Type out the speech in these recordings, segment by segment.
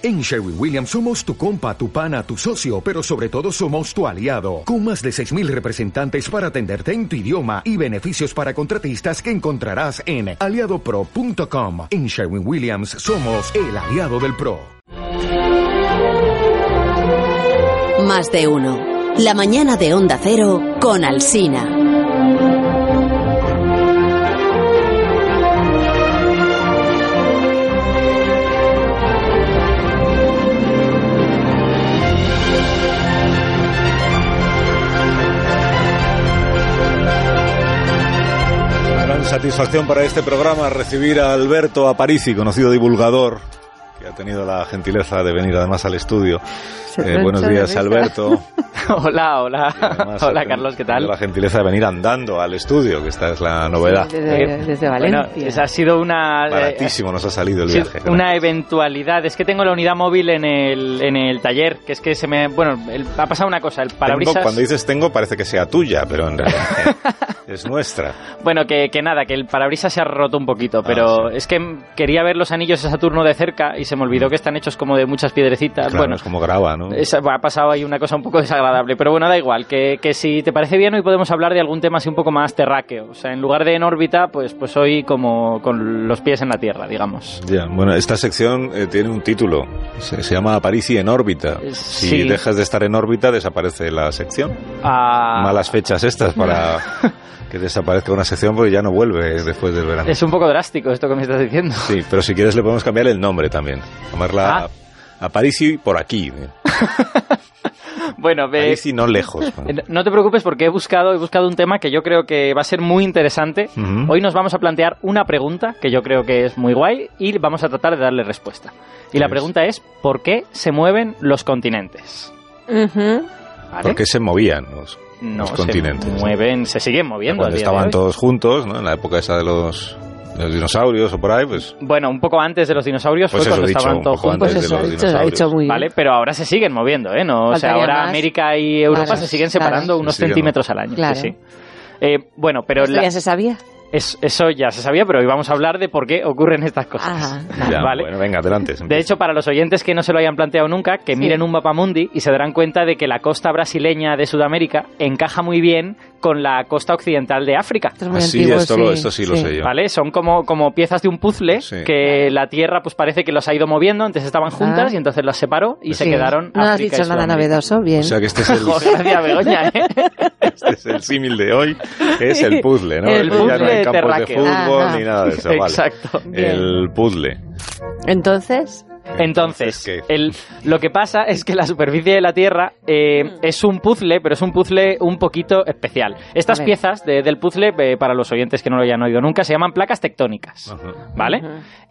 En Sherwin Williams somos tu compa, tu pana, tu socio, pero sobre todo somos tu aliado, con más de 6.000 representantes para atenderte en tu idioma y beneficios para contratistas que encontrarás en aliadopro.com. En Sherwin Williams somos el aliado del PRO. Más de uno. La mañana de Onda Cero con Alsina. Satisfacción para este programa recibir a Alberto Aparici, conocido divulgador, que ha tenido la gentileza de venir además al estudio. Eh, buenos días, Alberto. hola, hola. Además, hola, ha Carlos, ¿qué tal? La gentileza de venir andando al estudio, que esta es la novedad. Desde, Eh, Bueno, Valencia. esa ha sido una... eh, Baratísimo nos ha salido el sí, viaje. una eventualidad. Es que tengo la unidad móvil en el, en el taller, que es que se me... Bueno, el- ha pasado una cosa, el Tengo, parabrisas... cuando dices tengo parece que sea tuya, pero en realidad es nuestra. Bueno, que, que nada, que el parabrisas se ha roto un poquito, pero Ah, sí. es que quería ver los anillos de Saturno de cerca y se me olvidó que están hechos como de muchas piedrecitas. Claro, bueno, es como grava, ¿no? Ha pasado ahí una cosa un poco desagradable, pero bueno, da igual, que, que si te parece bien hoy podemos hablar de algún tema así un poco más terráqueo, o sea, en lugar de en órbita, pues, pues hoy como con los pies en la Tierra, digamos. Ya, bueno, esta sección eh, tiene un título. Se, se llama Aparici en órbita. Eh, Si sí. dejas de estar en órbita, desaparece la sección. Ah, Malas fechas estas para que desaparezca una sección porque ya no vuelve después del verano. Es un poco drástico esto que me estás diciendo. Sí, pero si quieres le podemos cambiar el nombre también. Llamarla Ah. Por aquí. Bueno, ve- Aparici no lejos. Eh, No te preocupes porque he buscado, he buscado un tema que yo creo que va a ser muy interesante. Hoy nos vamos a plantear una pregunta que yo creo que es muy guay y vamos a tratar de darle respuesta. Y la Es. pregunta es, ¿por qué se mueven los continentes? ¿Vale? ¿Por qué se movían los, no los se continentes? mueven, se siguen moviendo. Cuando estaban todos juntos, ¿no? en la época esa de los, los dinosaurios o por ahí, pues Bueno, un poco antes de los dinosaurios Pues fue cuando dicho, estaban todos juntos. Pues eso, dicho, ha dicho muy bien. Vale, pero ahora se siguen moviendo, ¿eh? No, o sea, ahora más. América y Europa Claro, se siguen claro. separando unos centímetros al año. sí, Claro. sí. Eh, bueno, pero ¿Esto la- ya se sabía? es- eso ya se sabía, pero hoy vamos a hablar de por qué ocurren estas cosas. Ah, ya, vale. bueno, venga, adelante. De hecho, para los oyentes que no se lo hayan planteado nunca, que Sí. miren un mapa mundi y se darán cuenta de que la costa brasileña de Sudamérica encaja muy bien con la costa occidental de África. esto es muy Ah, sí, antiguo, esto, Lo, esto sí, lo sé yo. ¿Vale? Son como, como piezas de un puzzle Sí. que la Tierra pues parece que los ha ido moviendo, antes estaban juntas Ah. y entonces las separó y se Sí. quedaron No has África dicho y nada novedoso, bien. O sea que este es el, gracias, Begoña, ¿eh? este es el símil de hoy, que es el puzzle, ¿no? El ya no puzzle hay campos de fútbol Ajá. ni nada de eso, vale. Exacto. El puzzle. Entonces, Entonces, lo que pasa es que la superficie de la Tierra eh, es un puzzle, pero es un puzzle un poquito especial. Estas piezas de- del puzzle, eh, para los oyentes que no lo hayan oído nunca, se llaman placas tectónicas. Ajá. ¿Vale?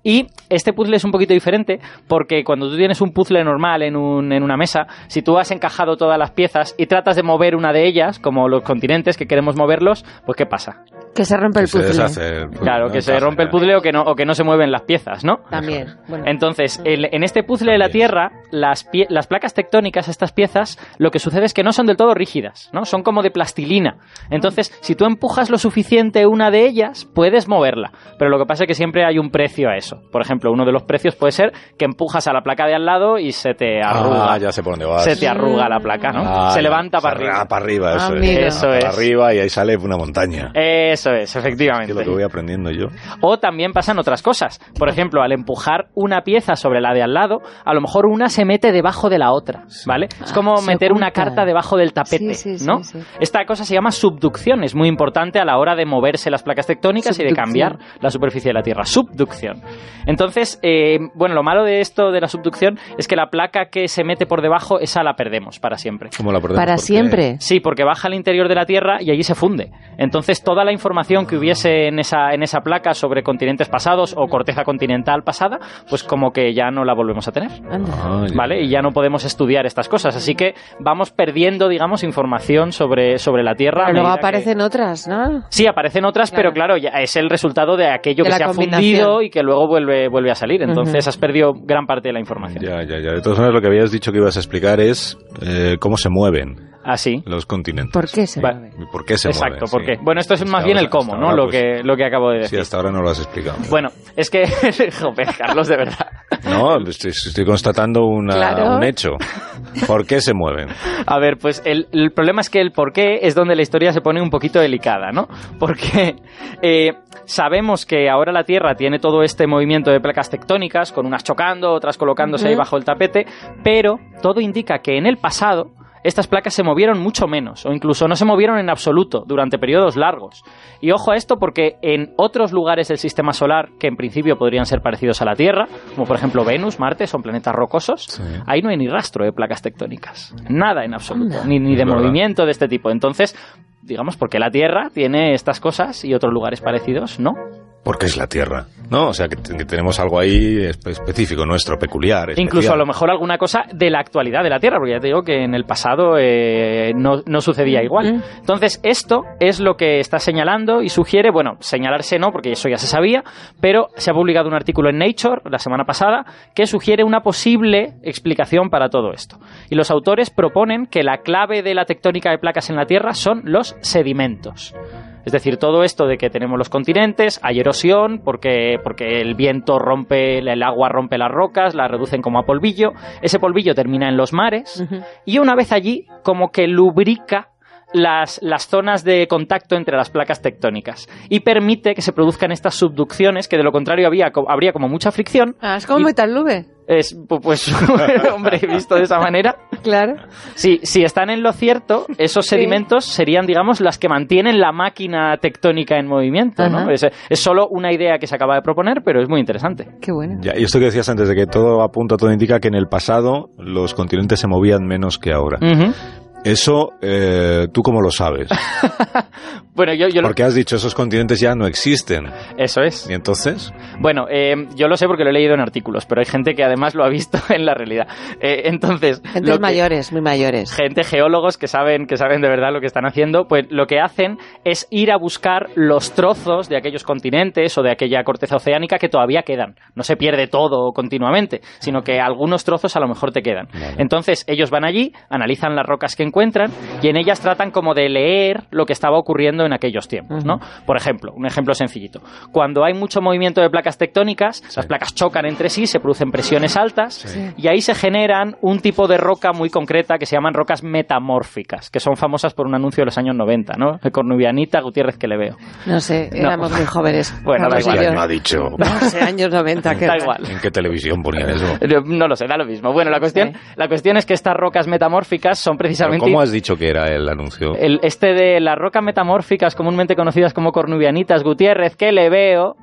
Y este puzzle es un poquito diferente porque cuando tú tienes un puzzle normal en, un- en una mesa, si tú has encajado todas las piezas y tratas de mover una de ellas, como los continentes que queremos moverlos, pues ¿qué pasa? Que se rompe el puzzle. deshace el puzzle, Claro, ¿no? que se rompe el puzzle o que no, o que no se mueven las piezas, ¿no? También. Bueno, Entonces, el- en este puzzle de la. Tierra, las, pie- las placas tectónicas, estas piezas, lo que sucede es que no son del todo rígidas, ¿no? Son como de plastilina. Entonces, si tú empujas lo suficiente una de ellas, puedes moverla. Pero lo que pasa es que siempre hay un precio a eso. Por ejemplo, uno de los precios puede ser que empujas a la placa de al lado y se te arruga. Ah, ya sé por dónde vas. se te arruga la placa, ¿no? Ah, se ya. levanta para arriba. para arriba, eso Amigo. es. Eso para es. arriba y ahí sale una montaña. Eso es, Que efectivamente. es lo que voy aprendiendo yo. O también pasan otras cosas. Por ejemplo, al empujar una pieza sobre la de al lado, a lo mejor una se mete debajo de la otra, ¿vale? Es como Ah, meter una carta debajo del tapete, Sí, sí, ¿no? sí, sí. Esta cosa se llama subducción, es muy importante a la hora de moverse las placas tectónicas y de cambiar la superficie de la Tierra. Subducción. Entonces, eh, bueno, lo malo de esto de la subducción es que la placa que se mete por debajo, esa la perdemos para siempre. ¿Cómo la perdemos? para siempre. Sí, porque baja al interior de la Tierra y allí se funde. Entonces, toda la información que hubiese en esa, en esa placa sobre continentes pasados o corteza continental pasada, pues como que ya no la volvemos a tener. Anda. Ah. ¿Vale? Y ya no podemos estudiar estas cosas. Así que vamos perdiendo, digamos, información sobre, sobre la Tierra. Pero luego que- aparecen otras, ¿no? Sí, aparecen otras, Claro. pero claro, ya es el resultado de aquello De que se ha fundido y que luego vuelve, vuelve a salir. Entonces has perdido gran parte de la información. Ya, ya, ya. De todas maneras, lo que habías dicho que ibas a explicar es eh, cómo se mueven. Así. los continentes. ¿Por qué se mueve? ¿Y ¿Por qué se Exacto, mueven? ¿por Sí. qué? Bueno, esto es Hasta más bien ahora- el cómo, ¿no? ahora, Lo pues, que, lo que acabo de Sí, decir. hasta ahora no lo has explicado. Bueno, es que, joder, Carlos, de verdad. No, estoy, estoy constatando una- Claro. un hecho. ¿Por qué se mueven? A ver, pues el, el problema es que el por qué es donde la historia se pone un poquito delicada, ¿no? Porque eh, sabemos que ahora la Tierra tiene todo este movimiento de placas tectónicas, con unas chocando, otras colocándose ahí Ujú. bajo el tapete, pero todo indica que en el pasado estas placas se movieron mucho menos, o incluso no se movieron en absoluto durante periodos largos. Y ojo a esto porque en otros lugares del sistema solar, que en principio podrían ser parecidos a la Tierra, como por ejemplo Venus, Marte, son planetas rocosos, Sí. ahí no hay ni rastro de placas tectónicas. Nada en absoluto. Ni, ni de movimiento de este tipo. Entonces, digamos, porque la Tierra tiene estas cosas y otros lugares parecidos, ¿no? Porque es la Tierra. No, o sea, que, que tenemos algo ahí espe- específico nuestro, peculiar. especial. Incluso a lo mejor alguna cosa de la actualidad de la Tierra, porque ya te digo que en el pasado eh, no, no sucedía igual. Entonces, esto es lo que está señalando y sugiere, bueno, señalarse no, porque eso ya se sabía, pero se ha publicado un artículo en Nature la semana pasada que sugiere una posible explicación para todo esto. Y los autores proponen que la clave de la tectónica de placas en la Tierra son los sedimentos. Es decir, todo esto de que tenemos los continentes, hay erosión, porque, porque el viento rompe, el agua rompe las rocas, las reducen como a polvillo, ese polvillo termina en los mares, y una vez allí, como que lubrica las, las zonas de contacto entre las placas tectónicas y permite que se produzcan estas subducciones que de lo contrario había, habría como mucha fricción. Ah, es como Y- metal. Es, pu- pues, hombre, visto de esa manera, Claro. si, si están en lo cierto, esos Sí. sedimentos serían, digamos, las que mantienen la máquina tectónica en movimiento. ¿no? Es, es solo una idea que se acaba de proponer, pero es muy interesante. Qué bueno. Ya, y esto que decías antes de que todo apunta, todo indica que en el pasado los continentes se movían menos que ahora. Ujú. Eso, eh, ¿tú cómo lo sabes? Bueno, yo, yo lo- Porque has dicho esos continentes ya no existen. Eso es. ¿Y entonces? Bueno, eh, yo lo sé porque lo he leído en artículos, pero hay gente que además lo ha visto en la realidad. Eh, entonces, Gentes que- mayores, muy mayores. gente geólogos que saben que saben de verdad lo que están haciendo, pues lo que hacen es ir a buscar los trozos de aquellos continentes o de aquella corteza oceánica que todavía quedan. No se pierde todo continuamente, sino que algunos trozos a lo mejor te quedan. Entonces ellos van allí, analizan las rocas que encuentran y en ellas tratan como de leer lo que estaba ocurriendo en aquellos tiempos, ¿no? Por ejemplo, un ejemplo sencillito. Cuando hay mucho movimiento de placas tectónicas, las placas chocan entre sí, se producen presiones altas y ahí se generan un tipo de roca muy concreta que se llaman rocas metamórficas, que son famosas por un anuncio de los años 90, ¿no? Cornubianita Gutiérrez que le veo. No sé, éramos muy jóvenes. Bueno, da igual. yo. ¿Quién lo ha dicho? No sé, años 90. que Da igual. ¿En qué televisión ponían eso? No lo sé, da lo mismo. Bueno, la cuestión, Sí. la cuestión es que estas rocas metamórficas son ¿Pero ¿Cómo has dicho que era el anuncio? el, este de las rocas metamórficas comúnmente conocidas como cornubianitas Gutiérrez que le veo.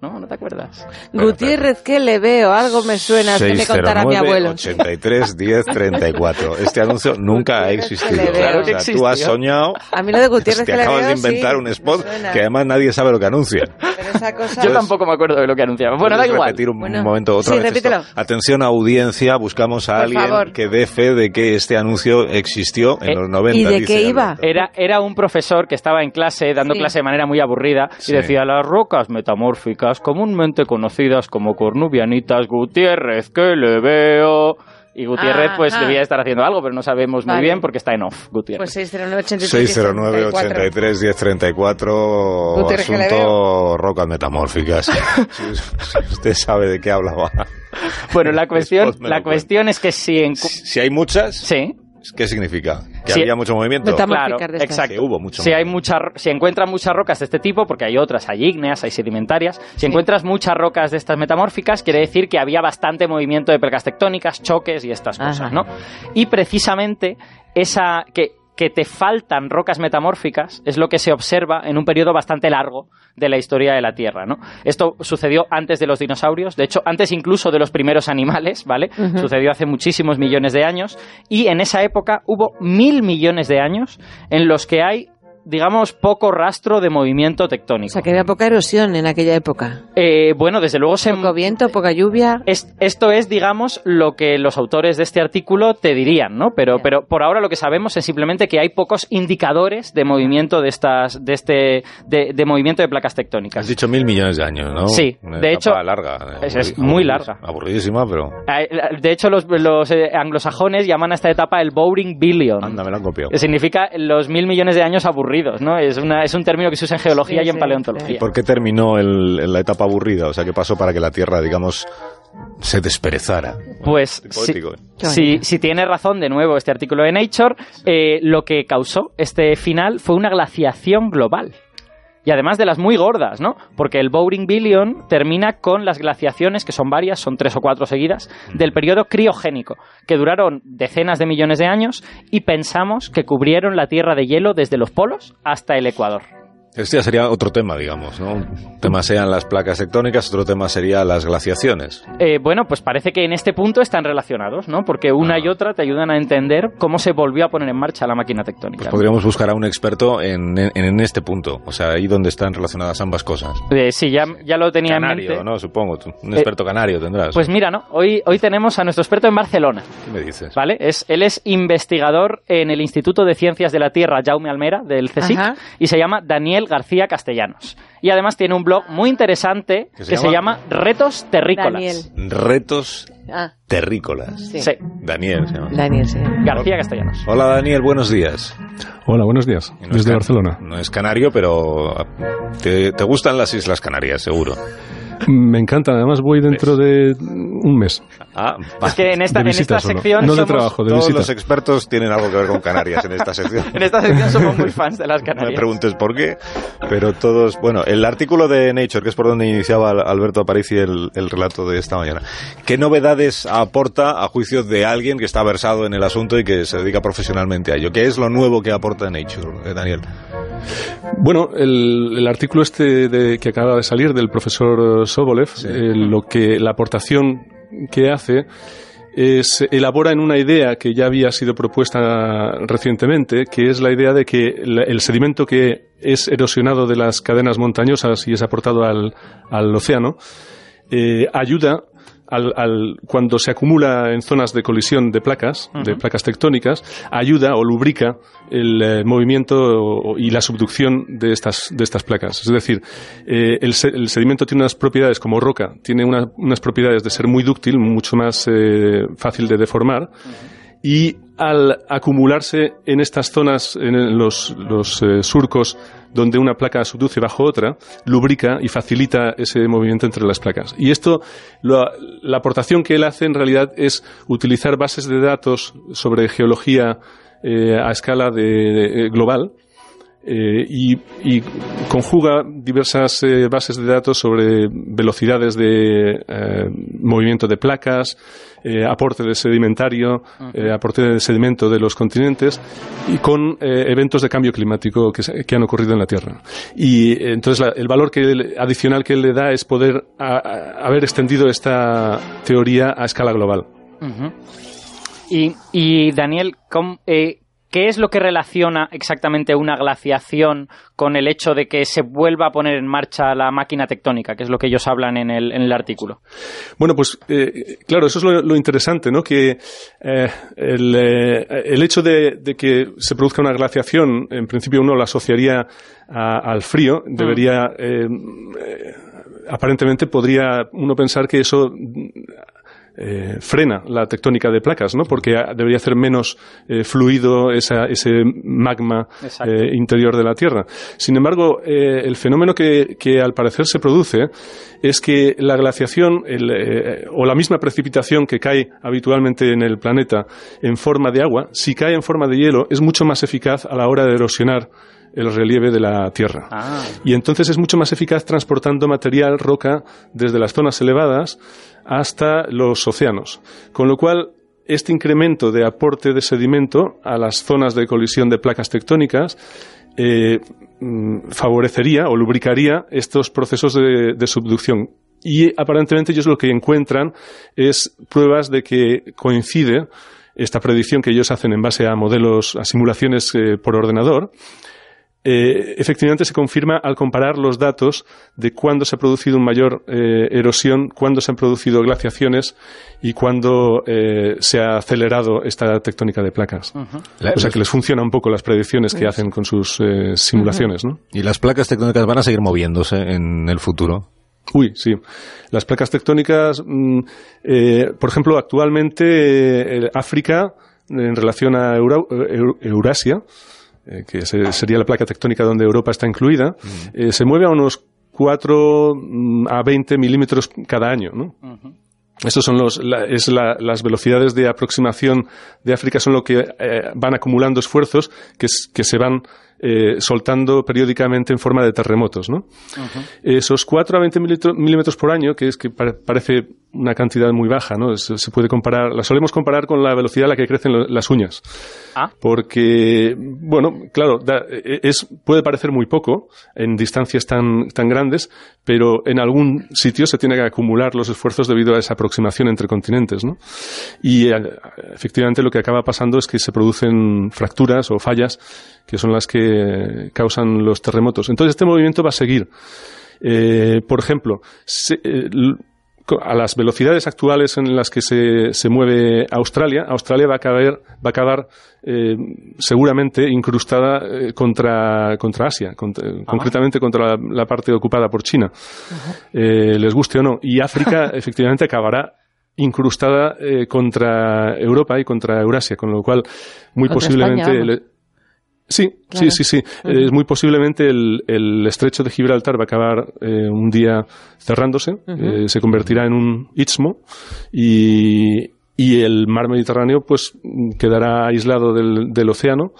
¿No? ¿No te acuerdas? Gutiérrez, ¿qué le veo? Algo me suena. Es que me contara mi 609 abuelo. 83 10 34. Este anuncio nunca ha que existido. le. Claro que O sea, tú has soñado A mí lo de Gutiérrez que que le acabas veo, de inventar sí, un spot que además nadie sabe lo que anuncia. Pero esa cosa... Yo tampoco me acuerdo de lo que anunciaba. Bueno, da ¿Puedes igual. repetir un Bueno, momento otra sí, vez esto? repítelo. Atención audiencia, buscamos a Por alguien favor. que dé fe de que este anuncio existió en Eh, los 90. ¿y de dice qué iba? Alberto. Era, era un profesor que estaba en clase, dando Sí. clase de manera muy aburrida, Sí. y decía, las rocas metamórficas, comúnmente conocidas como cornubianitas Gutiérrez, que le veo... Y Gutiérrez, Ah, pues, ah. debía estar haciendo algo, pero no sabemos muy Vale. bien porque está en off, Gutiérrez. Pues 609 83 609 83 10 34 Gutiérrez, que le asunto rocas metamórficas. si, si usted sabe de qué hablaba. bueno, la cuestión, la cuestión es que si en... si hay muchas, Sí, ¿qué significa? ¿Que Sí. había mucho movimiento? Claro, exacto. Que hubo mucho si hay movimiento. mucha, si encuentras muchas rocas de este tipo, porque hay otras, hay ígneas, hay sedimentarias, si encuentras muchas rocas de estas metamórficas, quiere decir que había bastante movimiento de placas tectónicas, choques y estas Ajá. cosas, ¿no? Y precisamente esa que que te faltan rocas metamórficas es lo que se observa en un periodo bastante largo de la historia de la Tierra, ¿no? Esto sucedió antes de los dinosaurios, de hecho, antes incluso de los primeros animales, ¿vale? Sucedió hace muchísimos millones de años y en esa época hubo mil millones de años en los que hay digamos, poco rastro de movimiento tectónico. O sea, que había poca erosión en aquella época. Eh, bueno, desde luego se... Poco viento, poca lluvia. esto es, digamos, lo que los autores de este artículo te dirían, ¿no? Pero, pero por ahora lo que sabemos es simplemente que hay pocos indicadores de movimiento de estas, de este, de, movimiento de placas tectónicas. Has dicho mil millones de años, ¿no? Sí, de hecho... larga. Es, muy larga. Aburridísima, pero... De hecho, los, los eh, anglosajones llaman a esta etapa el Boring Billion. Anda, me lo han copiado. Que significa los mil millones de años aburridos, ¿no? Es, una, es un término que se usa en geología y en paleontología. ¿Y por qué terminó la etapa aburrida? O sea, ¿qué pasó para que la Tierra, digamos, se desperezara. Pues si, si, tiene razón de nuevo este artículo de Nature, eh, lo que causó este final fue una glaciación global. Y además de las muy gordas, ¿no? Porque el Bowring Billion termina con las glaciaciones, que son varias, son tres o cuatro seguidas, del periodo criogénico, que duraron decenas de millones de años y pensamos que cubrieron la Tierra de hielo desde los polos hasta el Ecuador. Este ya sería otro tema, digamos, ¿no? Un tema sean las placas tectónicas, otro tema sería las glaciaciones. Eh, bueno, pues parece que en este punto están relacionados, ¿no? Porque una y ah. otra te ayudan a entender cómo se volvió a poner en marcha la máquina tectónica. Pues podríamos buscar a un experto en, en, este punto, o sea, ahí donde están relacionadas ambas cosas. Eh, sí, ya, ya lo tenía en mente. ¿no? Supongo, un experto eh, canario tendrás. Pues mira, ¿no? Hoy, hoy tenemos a nuestro experto en Barcelona. ¿Qué me dices? ¿Vale? Es, él es investigador en el Instituto de Ciencias de la Tierra Jaume Almera, del CSIC, y se llama Daniel García Castellano. Y además tiene un blog muy interesante que se, llama? Retos Terrícolas. Retos ah. Terrícolas. Sí. Daniel se llama. Daniel, sí. García Castellanos. Hola Daniel, buenos días. Hola, buenos días. Desde Barcelona. No es canario, pero te, te gustan las Islas Canarias, seguro. Me encanta, además voy dentro de un mes. Ah, es que en esta, en esta sección. No de trabajo, de Todos los expertos tienen algo que ver con Canarias en esta sección. en esta sección somos muy fans de las Canarias. No me preguntes por qué, pero todos. Bueno, el artículo de Nature, que es por donde iniciaba Alberto Aparici el, el relato de esta mañana. ¿Qué novedades aporta a juicio de alguien que está versado en el asunto y que se dedica profesionalmente a ello? ¿Qué es lo nuevo que aporta Nature, eh, Daniel? Bueno, el, artículo este de, que acaba de salir del profesor Sobolev, eh, lo que la aportación que hace es elabora en una idea que ya había sido propuesta recientemente, que es la idea de que el sedimento que es erosionado de las cadenas montañosas y es aportado al, océano eh, ayuda al, cuando se acumula en zonas de colisión de placas, de placas tectónicas, ayuda o lubrica el eh, movimiento y la subducción de estas, de estas placas. Es decir, eh, el, sedimento tiene unas propiedades como roca, tiene unas propiedades de ser muy dúctil, mucho más eh, fácil de deformar y al acumularse en estas zonas, en los, eh, surcos donde una placa subduce bajo otra, lubrica y facilita ese movimiento entre las placas. Y esto, la aportación que él hace en realidad es utilizar bases de datos sobre geología eh, a escala de, global, eh, y, conjuga diversas eh, bases de datos sobre velocidades de eh, movimiento de placas, aporte de sedimentario, aporte de sedimento de los continentes y con eventos de cambio climático que, han ocurrido en la Tierra. Y entonces el valor que adicional que él le da es poder haber extendido esta teoría a escala global. y, y, Daniel, ¿cómo, ¿Qué es lo que relaciona exactamente una glaciación con el hecho de que se vuelva a poner en marcha la máquina tectónica, que es lo que ellos hablan en el, artículo? Bueno, pues eh, claro, eso es lo, interesante, ¿no? Que eh, eh, el, hecho de, que se produzca una glaciación, en principio uno la asociaría al frío, debería, mm. aparentemente podría uno pensar que eso eh, frena la tectónica de placas, ¿no? Porque debería hacer menos eh, fluido ese magma eh, interior de la Tierra. Sin embargo, el fenómeno que, al parecer se produce es que la glaciación o la misma precipitación que cae habitualmente en el planeta en forma de agua, si cae en forma de hielo, es mucho más eficaz a la hora de erosionar el relieve de la Tierra. Ah. Y entonces es mucho más eficaz transportando material, roca, desde las zonas elevadas hasta los océanos. Con lo cual, este incremento de aporte de sedimento a las zonas de colisión de placas tectónicas eh, mm, favorecería o lubricaría estos procesos de, de, subducción. Y aparentemente ellos lo que encuentran es pruebas de que coincide esta predicción que ellos hacen en base a modelos, a simulaciones eh, por ordenador, eh, efectivamente se confirma al comparar los datos de cuándo se ha producido una mayor eh, erosión, cuándo se han producido glaciaciones y cuándo eh, se ha acelerado esta tectónica de placas. O sea que les funciona un poco las predicciones que hacen con sus simulaciones. ¿no? ¿Y las placas tectónicas van a seguir moviéndose en el futuro? Uy, sí. Las placas tectónicas, mm, por ejemplo, actualmente África, en relación a Eurasia, eh, que sería la placa tectónica donde Europa está incluida, eh, se mueve a unos 4 mm, a 20 milímetros cada año. ¿no? Estos son los, es las velocidades de aproximación de África, son lo que eh, van acumulando esfuerzos que, que se van eh, soltando periódicamente en forma de terremotos. ¿no? Esos 4 a 20 milímetros por año, que es que parece una cantidad muy baja, ¿no? Se, puede comparar, la solemos comparar con la velocidad a la que crecen las uñas. Ah. Porque, bueno, claro, e, es, puede parecer muy poco en distancias tan, tan grandes, pero en algún sitio se tiene que acumular los esfuerzos debido a esa aproximación entre continentes, ¿no? Y eh, efectivamente lo que acaba pasando es que se producen fracturas o fallas que son las que causan los terremotos. Entonces este movimiento va a seguir. Eh, por ejemplo, eh, a las velocidades actuales en las que se, se mueve Australia, Australia va a acabar, va a acabar eh, seguramente incrustada contra, contra Asia, concretamente contra la, parte ocupada por China, les guste o no. Y África efectivamente acabará incrustada contra Europa y contra Eurasia, con lo cual muy posiblemente... Sí, sí, sí, sí. Es muy posiblemente el, estrecho de Gibraltar va a acabar eh, un día cerrándose, eh, se convertirá en un istmo y, el mar Mediterráneo pues quedará aislado del, océano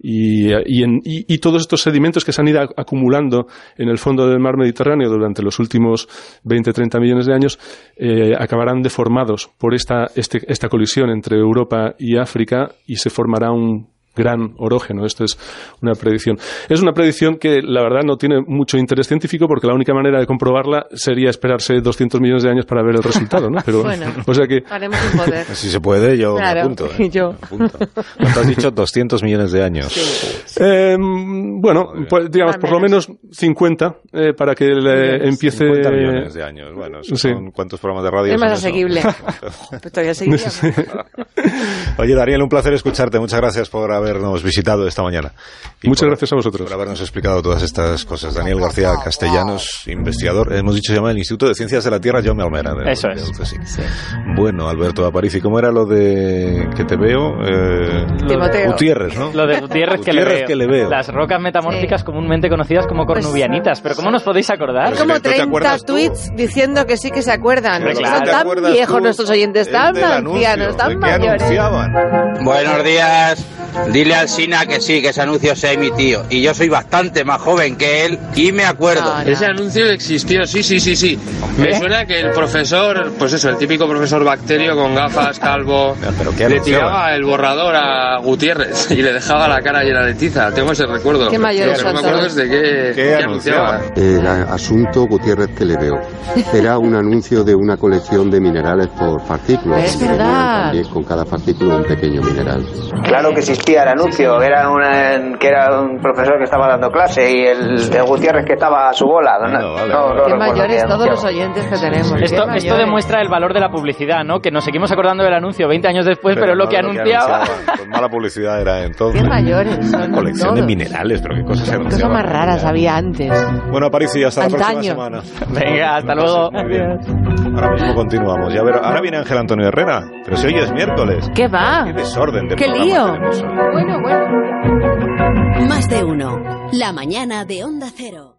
y, y, todos estos sedimentos que se han ido acumulando en el fondo del mar Mediterráneo durante los últimos 20-30 millones de años eh, acabarán deformados por esta, este, esta colisión entre Europa y África y se formará un gran orógeno. Esto es una predicción. Es una predicción que la verdad no tiene mucho interés científico porque la única manera de comprobarla sería esperarse 200 millones de años para ver el resultado, ¿no? Pero, bueno, o sea que... haremos un poder. Si se puede, yo me apunto. ¿eh? Yo. ¿Cuánto has dicho? 200 millones de años. Eh, bueno, pues, digamos, por lo menos 50 eh, para que le empiece... 50 millones de años. Bueno, son ¿cuántos programas de radio? Es más asequible. pues Oye, Daniel, un placer escucharte. Muchas gracias por habernos visitado esta mañana. Muchas gracias a vosotros. Por habernos explicado todas estas cosas. Daniel García Castellanos, investigador, hemos dicho se llama el Instituto de Ciencias de la Tierra Jaume Almera. Eso es. Bueno, Alberto Aparici, ¿cómo era lo de que te veo? Eh, Gutiérrez, ¿no? Lo de Gutiérrez, que, le veo. Las rocas metamórficas comúnmente conocidas como pues cornubianitas. Pero ¿cómo nos podéis acordar? Como 30 tweets diciendo que sí que se acuerdan. Son tan viejos nuestros oyentes, tan ancianos, tan mayores. Buenos días. Dile al Sina que sí, que ese anuncio se ha emitido. Y yo soy bastante más joven que él y me acuerdo. Ese anuncio existió, sí, sí, sí, sí. Me suena que el profesor, pues eso, el típico profesor bacterio con gafas, calvo, le tiraba el borrador a Gutiérrez y le dejaba la cara llena de tiza. Tengo ese recuerdo. Qué mayor no me acuerdo desde qué, ¿Qué, anunciaba. El asunto Gutiérrez que le veo. Era un anuncio de una colección de minerales por fascículos. Es verdad. con cada fascículo un pequeño mineral. Claro que existía el anuncio. Era, una, que era un profesor que estaba dando clase y el, Gutiérrez que estaba a su bola. No, Qué mayores todos los oyentes que tenemos. Esto, esto, demuestra el valor de la publicidad, ¿no? Que nos seguimos acordando del anuncio 20 años después, pero, lo que anunciaba. pues mala publicidad era entonces. Qué mayores son Una colección de minerales, pero qué cosas se Cosas más raras había antes. Bueno, Aparicio, hasta la próxima semana. Venga, hasta luego. Ahora mismo continuamos. Ya ver, ahora viene Ángel Antonio Herrera, pero si hoy es miércoles. ¿Qué va? Qué desorden de Qué lío. Bueno, bueno. Más de uno. La mañana de Onda Cero.